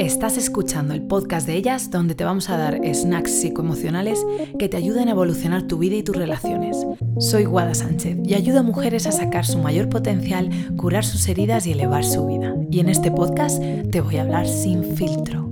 Estás escuchando el podcast de ellas donde te vamos a dar snacks psicoemocionales que te ayuden a evolucionar tu vida y tus relaciones. Soy Guada Sánchez y ayudo a mujeres a sacar su mayor potencial, curar sus heridas y elevar su vida. Y en este podcast te voy a hablar sin filtro.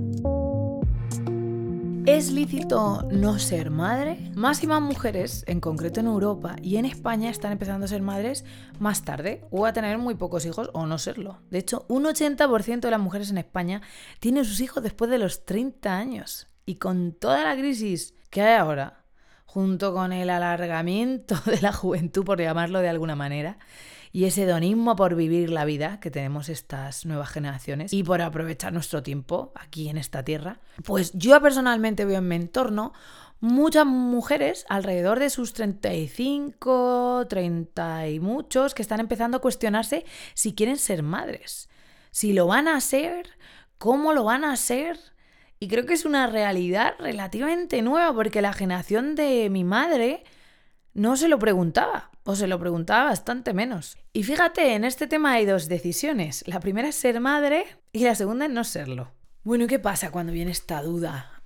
¿Es lícito no ser madre? Más y más mujeres, en concreto en Europa y en España, están empezando a ser madres más tarde o a tener muy pocos hijos o no serlo. De hecho, un 80% de las mujeres en España tienen sus hijos después de los 30 años. Y con toda la crisis que hay ahora, junto con el alargamiento de la juventud, por llamarlo de alguna manera, y ese hedonismo por vivir la vida que tenemos estas nuevas generaciones y por aprovechar nuestro tiempo aquí en esta tierra, pues yo personalmente veo en mi entorno muchas mujeres alrededor de sus 35, 30 y muchos que están empezando a cuestionarse si quieren ser madres, si lo van a ser, cómo lo van a ser. Y creo que es una realidad relativamente nueva porque la generación de mi madre no se lo preguntaba o se lo preguntaba bastante menos. Y fíjate, en este tema hay dos decisiones. La primera es ser madre y la segunda es no serlo. Bueno, ¿y qué pasa cuando viene esta duda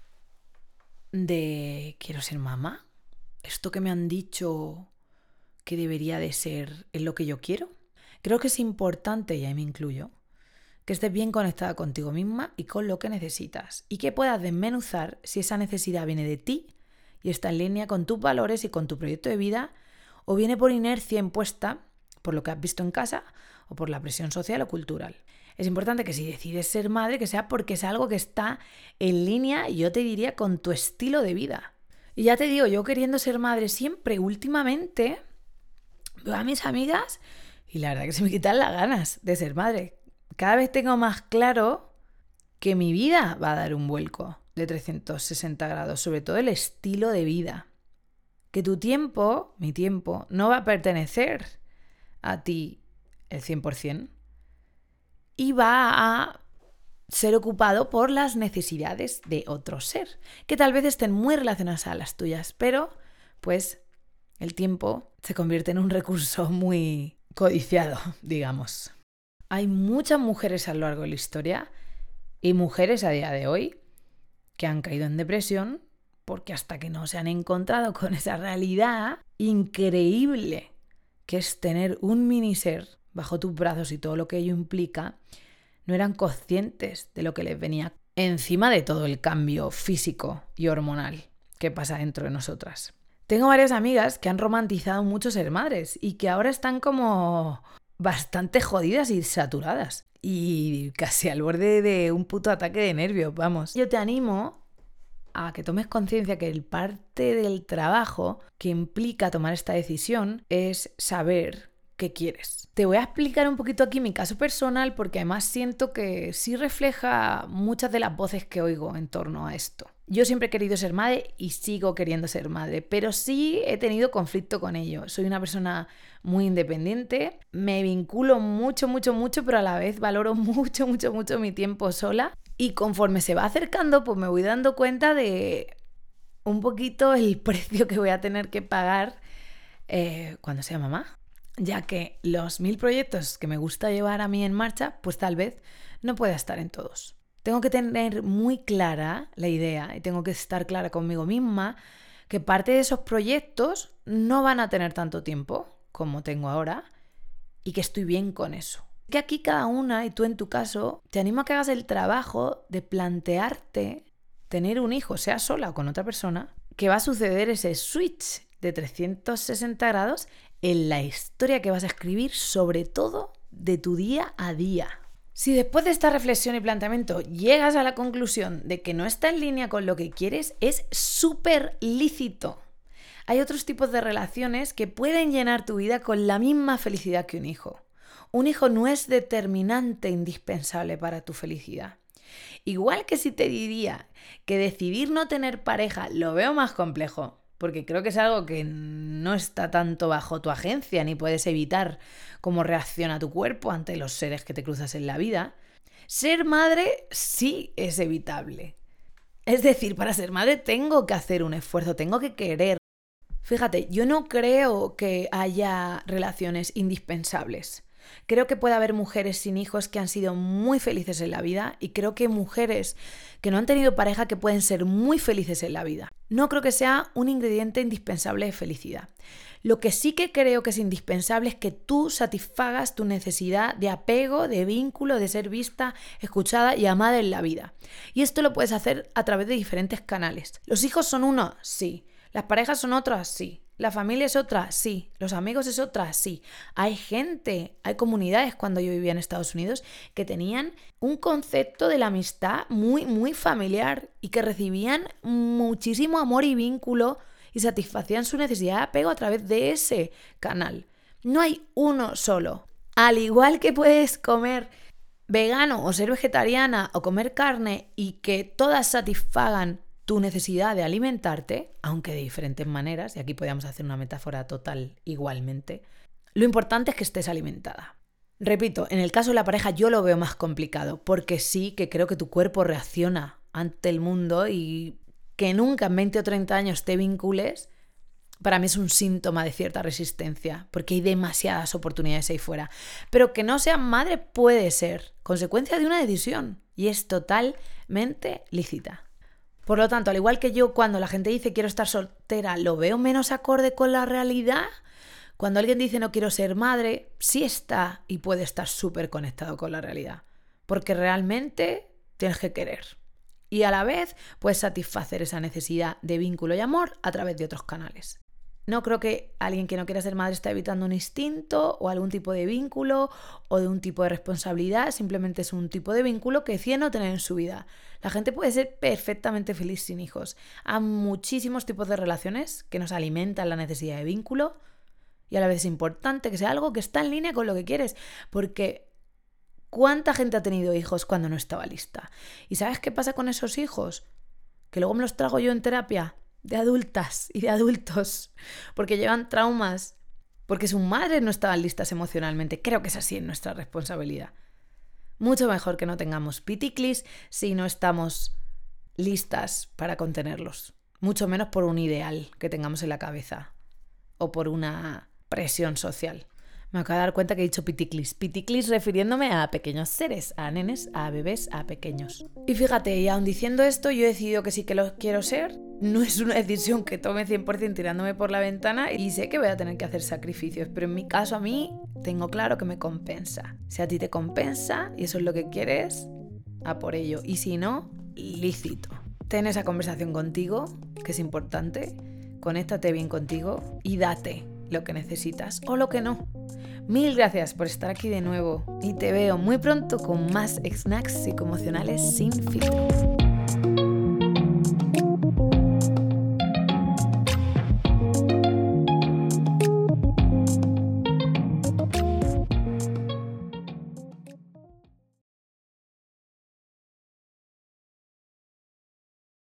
de quiero ser mamá? ¿Esto que me han dicho que debería de ser es lo que yo quiero? Creo que es importante, y ahí me incluyo, que estés bien conectada contigo misma y con lo que necesitas y que puedas desmenuzar si esa necesidad viene de ti y está en línea con tus valores y con tu proyecto de vida o viene por inercia impuesta por lo que has visto en casa o por la presión social o cultural. Es importante que si decides ser madre, que sea porque es algo que está en línea, yo te diría, con tu estilo de vida. Y ya te digo, yo queriendo ser madre siempre, últimamente, veo a mis amigas y la verdad que se me quitan las ganas de ser madre. Cada vez tengo más claro que mi vida va a dar un vuelco de 360 grados, sobre todo el estilo de vida que tu tiempo, mi tiempo, no va a pertenecer a ti el 100% y va a ser ocupado por las necesidades de otro ser, que tal vez estén muy relacionadas a las tuyas, pero pues el tiempo se convierte en un recurso muy codiciado, digamos. Hay muchas mujeres a lo largo de la historia y mujeres a día de hoy que han caído en depresión porque hasta que no se han encontrado con esa realidad increíble que es tener un mini ser bajo tus brazos y todo lo que ello implica, no eran conscientes de lo que les venía encima de todo el cambio físico y hormonal que pasa dentro de nosotras. Tengo varias amigas que han romantizado mucho ser madres y que ahora están como bastante jodidas y saturadas y casi al borde de un puto ataque de nervios, vamos. Yo te animo a que tomes conciencia que el parte del trabajo que implica tomar esta decisión es saber quieres. Te voy a explicar un poquito aquí mi caso personal porque además siento que sí refleja muchas de las voces que oigo en torno a esto. Yo siempre he querido ser madre y sigo queriendo ser madre, pero sí he tenido conflicto con ello. Soy una persona muy independiente, me vinculo mucho, mucho, mucho, pero a la vez valoro mucho, mucho, mucho mi tiempo sola y conforme se va acercando, pues me voy dando cuenta de un poquito el precio que voy a tener que pagar eh, cuando sea mamá. Ya que los mil proyectos que me gusta llevar a mí en marcha, pues tal vez no pueda estar en todos. Tengo que tener muy clara la idea y tengo que estar clara conmigo misma que parte de esos proyectos no van a tener tanto tiempo como tengo ahora y que estoy bien con eso. Que aquí cada una, y tú en tu caso, te animo a que hagas el trabajo de plantearte tener un hijo, sea sola o con otra persona, que va a suceder ese switch de 360 grados en la historia que vas a escribir, sobre todo de tu día a día. Si después de esta reflexión y planteamiento llegas a la conclusión de que no está en línea con lo que quieres, es súper lícito. Hay otros tipos de relaciones que pueden llenar tu vida con la misma felicidad que un hijo. Un hijo no es determinante, indispensable para tu felicidad. Igual que si te diría que decidir no tener pareja lo veo más complejo, porque creo que es algo que no está tanto bajo tu agencia ni puedes evitar cómo reacciona tu cuerpo ante los seres que te cruzas en la vida. Ser madre sí es evitable. Es decir, para ser madre tengo que hacer un esfuerzo, tengo que querer. Fíjate, yo no creo que haya relaciones indispensables. Creo que puede haber mujeres sin hijos que han sido muy felices en la vida y creo que mujeres que no han tenido pareja que pueden ser muy felices en la vida. No creo que sea un ingrediente indispensable de felicidad. Lo que sí que creo que es indispensable es que tú satisfagas tu necesidad de apego, de vínculo, de ser vista, escuchada y amada en la vida. Y esto lo puedes hacer a través de diferentes canales. ¿Los hijos son uno? Sí. ¿Las parejas son otras? Sí. ¿La familia es otra? Sí. ¿Los amigos es otra? Sí. Hay gente, hay comunidades cuando yo vivía en Estados Unidos que tenían un concepto de la amistad muy, muy familiar y que recibían muchísimo amor y vínculo y satisfacían su necesidad de apego a través de ese canal. No hay uno solo. Al igual que puedes comer vegano o ser vegetariana o comer carne y que todas satisfagan tu necesidad de alimentarte, aunque de diferentes maneras, y aquí podríamos hacer una metáfora total igualmente, lo importante es que estés alimentada. Repito, en el caso de la pareja yo lo veo más complicado, porque sí que creo que tu cuerpo reacciona ante el mundo y que nunca en 20 o 30 años te vincules, para mí es un síntoma de cierta resistencia, porque hay demasiadas oportunidades ahí fuera. Pero que no seas madre puede ser consecuencia de una decisión y es totalmente lícita. Por lo tanto, al igual que yo cuando la gente dice quiero estar soltera, lo veo menos acorde con la realidad, cuando alguien dice no quiero ser madre, sí está y puede estar súper conectado con la realidad, porque realmente tienes que querer y a la vez puedes satisfacer esa necesidad de vínculo y amor a través de otros canales. No creo que alguien que no quiera ser madre está evitando un instinto o algún tipo de vínculo o de un tipo de responsabilidad, simplemente es un tipo de vínculo que decide no tener en su vida. La gente puede ser perfectamente feliz sin hijos. Hay muchísimos tipos de relaciones que nos alimentan la necesidad de vínculo y a la vez es importante que sea algo que está en línea con lo que quieres, porque ¿Cuánta gente ha tenido hijos cuando no estaba lista? ¿Y sabes qué pasa con esos hijos? Que luego me los trago yo en terapia de adultas y de adultos, porque llevan traumas, porque sus madres no estaban listas emocionalmente. Creo que es así en nuestra responsabilidad. Mucho mejor que no tengamos piticlis si no estamos listas para contenerlos. Mucho menos por un ideal que tengamos en la cabeza o por una presión social. Me acabo de dar cuenta que he dicho piticlis. Piticlis refiriéndome a pequeños seres, a nenes, a bebés, a pequeños. Y fíjate, y aun diciendo esto, yo he decidido que sí que lo quiero ser. No es una decisión que tome 100% tirándome por la ventana y sé que voy a tener que hacer sacrificios, pero en mi caso a mí tengo claro que me compensa. Si a ti te compensa y eso es lo que quieres, a por ello. Y si no, lícito. Ten esa conversación contigo, que es importante. Conéctate bien contigo y date lo que necesitas o lo que no. Mil gracias por estar aquí de nuevo y te veo muy pronto con más snacks psicoemocionales sin filtro.